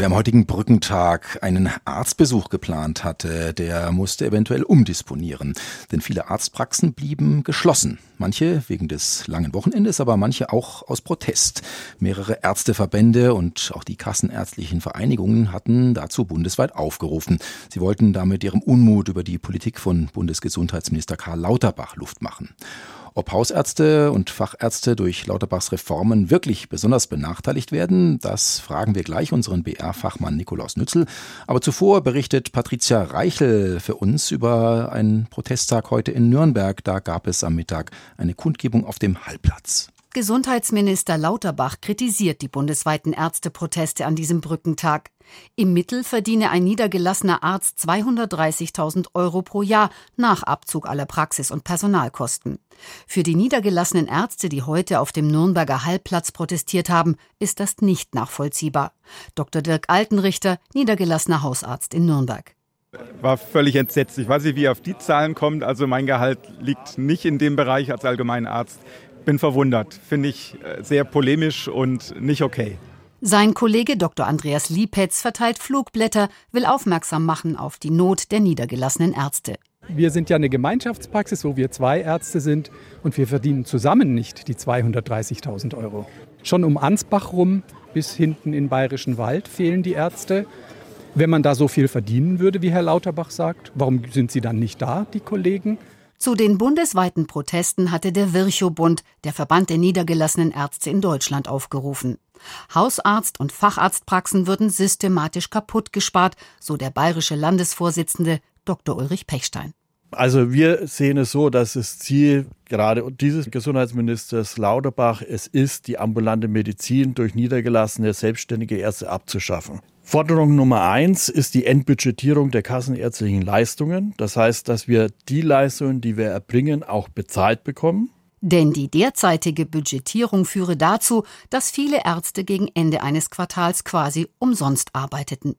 Wer am heutigen Brückentag einen Arztbesuch geplant hatte, der musste eventuell umdisponieren, denn viele Arztpraxen blieben geschlossen. Manche wegen des langen Wochenendes, aber manche auch aus Protest. Mehrere Ärzteverbände und auch die kassenärztlichen Vereinigungen hatten dazu bundesweit aufgerufen. Sie wollten damit ihrem Unmut über die Politik von Bundesgesundheitsminister Karl Lauterbach Luft machen. Ob Hausärzte und Fachärzte durch Lauterbachs Reformen wirklich besonders benachteiligt werden, das fragen wir gleich unseren BR-Fachmann Nikolaus Nützel. Aber zuvor berichtet Patricia Reichel für uns über einen Protesttag heute in Nürnberg. Da gab es am Mittag eine Kundgebung auf dem Hallplatz. Gesundheitsminister Lauterbach kritisiert die bundesweiten Ärzteproteste an diesem Brückentag. Im Mittel verdiene ein niedergelassener Arzt 230.000 Euro pro Jahr nach Abzug aller Praxis- und Personalkosten. Für die niedergelassenen Ärzte, die heute auf dem Nürnberger Hallplatz protestiert haben, ist das nicht nachvollziehbar. Dr. Dirk Altenrichter, niedergelassener Hausarzt in Nürnberg war völlig entsetzt. Ich weiß nicht, wie er auf die Zahlen kommt. Also mein Gehalt liegt nicht in dem Bereich als Allgemeinarzt bin verwundert. Finde ich äh, sehr polemisch und nicht okay. Sein Kollege Dr. Andreas Liepetz verteilt Flugblätter, will aufmerksam machen auf die Not der niedergelassenen Ärzte. Wir sind ja eine Gemeinschaftspraxis, wo wir zwei Ärzte sind und wir verdienen zusammen nicht die 230.000 Euro. Schon um Ansbach rum bis hinten in Bayerischen Wald fehlen die Ärzte. Wenn man da so viel verdienen würde, wie Herr Lauterbach sagt, warum sind sie dann nicht da, die Kollegen? Zu den bundesweiten Protesten hatte der Virchow-Bund, der Verband der niedergelassenen Ärzte in Deutschland, aufgerufen. Hausarzt- und Facharztpraxen würden systematisch kaputt gespart, so der bayerische Landesvorsitzende Dr. Ulrich Pechstein. Also wir sehen es so, dass das Ziel gerade dieses Gesundheitsministers Lauterbach es ist, die ambulante Medizin durch niedergelassene selbstständige Ärzte abzuschaffen. Forderung Nummer eins ist die Endbudgetierung der kassenärztlichen Leistungen. Das heißt, dass wir die Leistungen, die wir erbringen, auch bezahlt bekommen. Denn die derzeitige Budgetierung führe dazu, dass viele Ärzte gegen Ende eines Quartals quasi umsonst arbeiteten.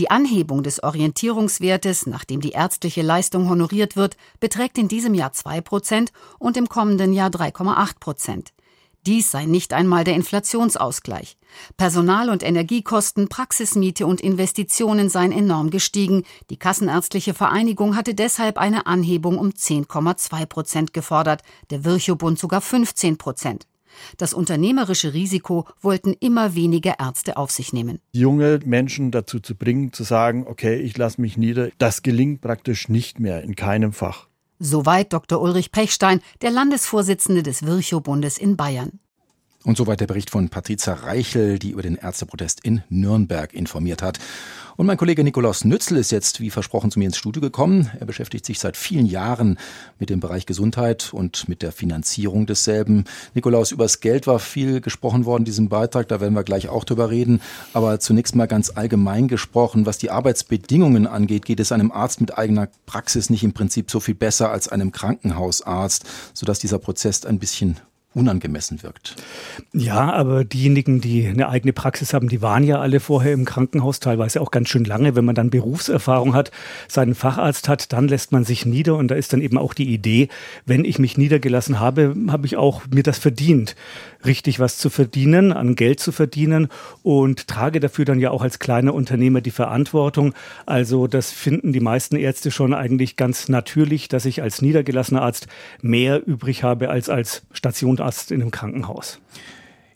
Die Anhebung des Orientierungswertes, nachdem die ärztliche Leistung honoriert wird, beträgt in diesem Jahr 2 Prozent und im kommenden Jahr 3,8 Prozent. Dies sei nicht einmal der Inflationsausgleich. Personal- und Energiekosten, Praxismiete und Investitionen seien enorm gestiegen. Die Kassenärztliche Vereinigung hatte deshalb eine Anhebung um 10,2 Prozent gefordert, der Virchow-Bund sogar 15 Prozent. Das unternehmerische Risiko wollten immer weniger Ärzte auf sich nehmen. Junge Menschen dazu zu bringen, zu sagen, okay, ich lasse mich nieder, das gelingt praktisch nicht mehr in keinem Fach. Soweit Dr. Ulrich Pechstein, der Landesvorsitzende des Virchow-Bundes in Bayern. Und soweit der Bericht von Patricia Reichel, die über den Ärzteprotest in Nürnberg informiert hat. Und mein Kollege Nikolaus Nützel ist jetzt, wie versprochen, zu mir ins Studio gekommen. Er beschäftigt sich seit vielen Jahren mit dem Bereich Gesundheit und mit der Finanzierung desselben. Nikolaus, übers Geld war viel gesprochen worden diesem Beitrag, da werden wir gleich auch drüber reden. Aber zunächst mal ganz allgemein gesprochen, was die Arbeitsbedingungen angeht, geht es einem Arzt mit eigener Praxis nicht im Prinzip so viel besser als einem Krankenhausarzt, sodass dieser Prozess ein bisschen unangemessen wirkt. Ja, aber diejenigen, die eine eigene Praxis haben, die waren ja alle vorher im Krankenhaus, teilweise auch ganz schön lange. Wenn man dann Berufserfahrung hat, seinen Facharzt hat, dann lässt man sich nieder und da ist dann eben auch die Idee, wenn ich mich niedergelassen habe, habe ich auch mir das verdient, richtig was zu verdienen, an Geld zu verdienen und trage dafür dann ja auch als kleiner Unternehmer die Verantwortung. Also das finden die meisten Ärzte schon eigentlich ganz natürlich, dass ich als niedergelassener Arzt mehr übrig habe als als Station Arzt in einem Krankenhaus.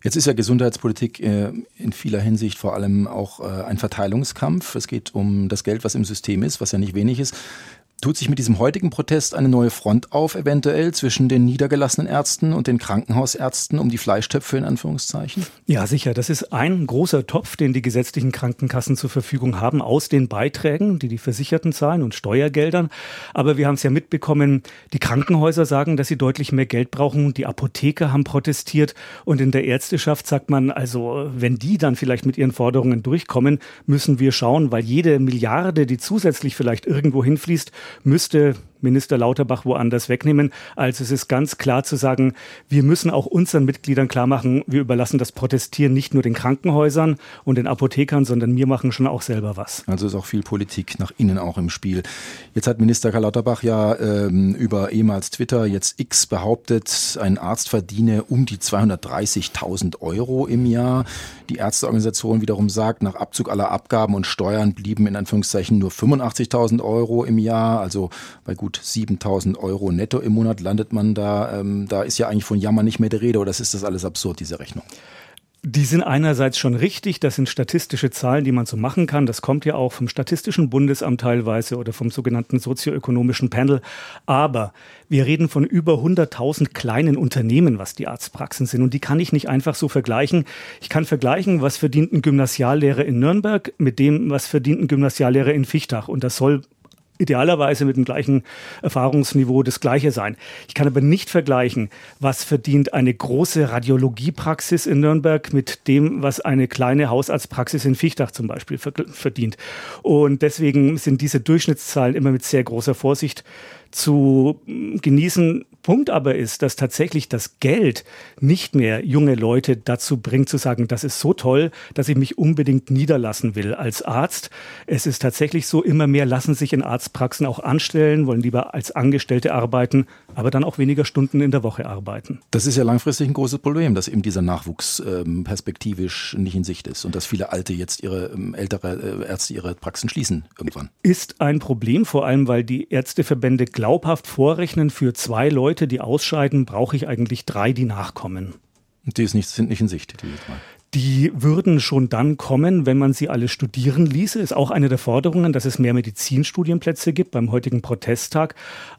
Jetzt ist ja Gesundheitspolitik äh, in vieler Hinsicht vor allem auch äh, ein Verteilungskampf. Es geht um das Geld, was im System ist, was ja nicht wenig ist. Tut sich mit diesem heutigen Protest eine neue Front auf, eventuell zwischen den niedergelassenen Ärzten und den Krankenhausärzten um die Fleischtöpfe in Anführungszeichen? Ja, sicher. Das ist ein großer Topf, den die gesetzlichen Krankenkassen zur Verfügung haben, aus den Beiträgen, die die Versicherten zahlen und Steuergeldern. Aber wir haben es ja mitbekommen, die Krankenhäuser sagen, dass sie deutlich mehr Geld brauchen. Die Apotheker haben protestiert und in der Ärzteschaft sagt man, also wenn die dann vielleicht mit ihren Forderungen durchkommen, müssen wir schauen, weil jede Milliarde, die zusätzlich vielleicht irgendwo hinfließt, müsste Minister Lauterbach woanders wegnehmen. Also es ist ganz klar zu sagen, wir müssen auch unseren Mitgliedern klar machen, wir überlassen das Protestieren nicht nur den Krankenhäusern und den Apothekern, sondern wir machen schon auch selber was. Also ist auch viel Politik nach innen auch im Spiel. Jetzt hat Minister Karl Lauterbach ja ähm, über ehemals Twitter, jetzt X behauptet, ein Arzt verdiene um die 230.000 Euro im Jahr. Die Ärzteorganisation wiederum sagt, nach Abzug aller Abgaben und Steuern blieben in Anführungszeichen nur 85.000 Euro im Jahr, also bei gut 7.000 Euro netto im Monat landet man da. Ähm, da ist ja eigentlich von Jammer nicht mehr die Rede oder ist das alles absurd, diese Rechnung? Die sind einerseits schon richtig, das sind statistische Zahlen, die man so machen kann. Das kommt ja auch vom Statistischen Bundesamt teilweise oder vom sogenannten sozioökonomischen Panel. Aber wir reden von über 100.000 kleinen Unternehmen, was die Arztpraxen sind. Und die kann ich nicht einfach so vergleichen. Ich kann vergleichen, was verdient ein Gymnasiallehrer in Nürnberg mit dem, was verdient ein Gymnasiallehrer in Fichtach. Und das soll idealerweise mit dem gleichen Erfahrungsniveau das gleiche sein. Ich kann aber nicht vergleichen, was verdient eine große Radiologiepraxis in Nürnberg mit dem, was eine kleine Hausarztpraxis in Fichtach zum Beispiel verdient. Und deswegen sind diese Durchschnittszahlen immer mit sehr großer Vorsicht zu genießen. Punkt aber ist, dass tatsächlich das Geld nicht mehr junge Leute dazu bringt zu sagen, das ist so toll, dass ich mich unbedingt niederlassen will als Arzt. Es ist tatsächlich so, immer mehr lassen sich in Arztpraxen auch anstellen, wollen lieber als Angestellte arbeiten, aber dann auch weniger Stunden in der Woche arbeiten. Das ist ja langfristig ein großes Problem, dass eben dieser Nachwuchs ähm, perspektivisch nicht in Sicht ist und dass viele Alte jetzt ihre ähm, ältere äh, Ärzte ihre Praxen schließen irgendwann. Ist ein Problem, vor allem weil die Ärzteverbände glaubhaft vorrechnen, für zwei Leute, die ausscheiden, brauche ich eigentlich drei, die nachkommen. Die ist nicht, sind nicht in Sicht, die drei. Die würden schon dann kommen, wenn man sie alle studieren ließe. Ist auch eine der Forderungen, dass es mehr Medizinstudienplätze gibt beim heutigen Protesttag.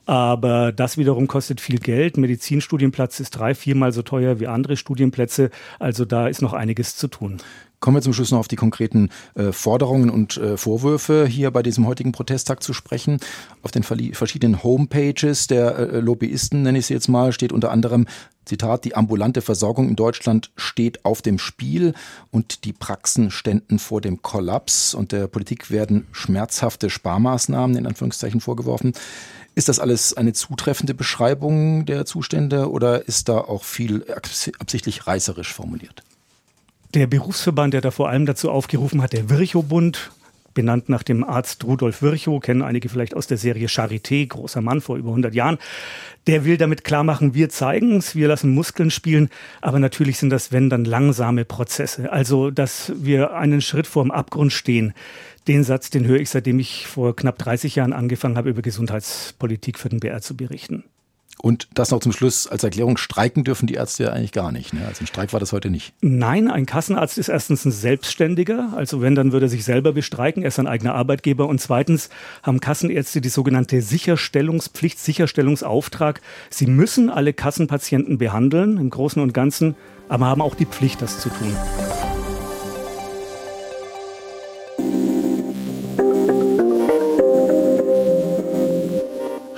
Aber das wiederum kostet viel Geld. Medizinstudienplatz ist drei, viermal so teuer wie andere Studienplätze. Also da ist noch einiges zu tun. Kommen wir zum Schluss noch auf die konkreten äh, Forderungen und äh, Vorwürfe hier bei diesem heutigen Protesttag zu sprechen. Auf den verschiedenen Homepages der äh, Lobbyisten, nenne ich sie jetzt mal, steht unter anderem, Zitat, die ambulante Versorgung in Deutschland steht auf dem Spiel und die Praxen ständen vor dem Kollaps und der Politik werden schmerzhafte Sparmaßnahmen in Anführungszeichen vorgeworfen. Ist das alles eine zutreffende Beschreibung der Zustände oder ist da auch viel absichtlich reißerisch formuliert? Der Berufsverband, der da vor allem dazu aufgerufen hat, der Virchow-Bund, benannt nach dem Arzt Rudolf Virchow, kennen einige vielleicht aus der Serie Charité, großer Mann vor über 100 Jahren. Der will damit klar machen, wir zeigen es, wir lassen Muskeln spielen, aber natürlich sind das, wenn dann, langsame Prozesse. Also, dass wir einen Schritt vor dem Abgrund stehen. Den Satz, den höre ich, seitdem ich vor knapp 30 Jahren angefangen habe, über Gesundheitspolitik für den BR zu berichten. Und das noch zum Schluss als Erklärung, streiken dürfen die Ärzte ja eigentlich gar nicht. Ne? Also ein Streik war das heute nicht. Nein, ein Kassenarzt ist erstens ein Selbstständiger, also wenn, dann würde er sich selber bestreiken, er ist ein eigener Arbeitgeber. Und zweitens haben Kassenärzte die sogenannte Sicherstellungspflicht, Sicherstellungsauftrag. Sie müssen alle Kassenpatienten behandeln, im Großen und Ganzen, aber haben auch die Pflicht, das zu tun.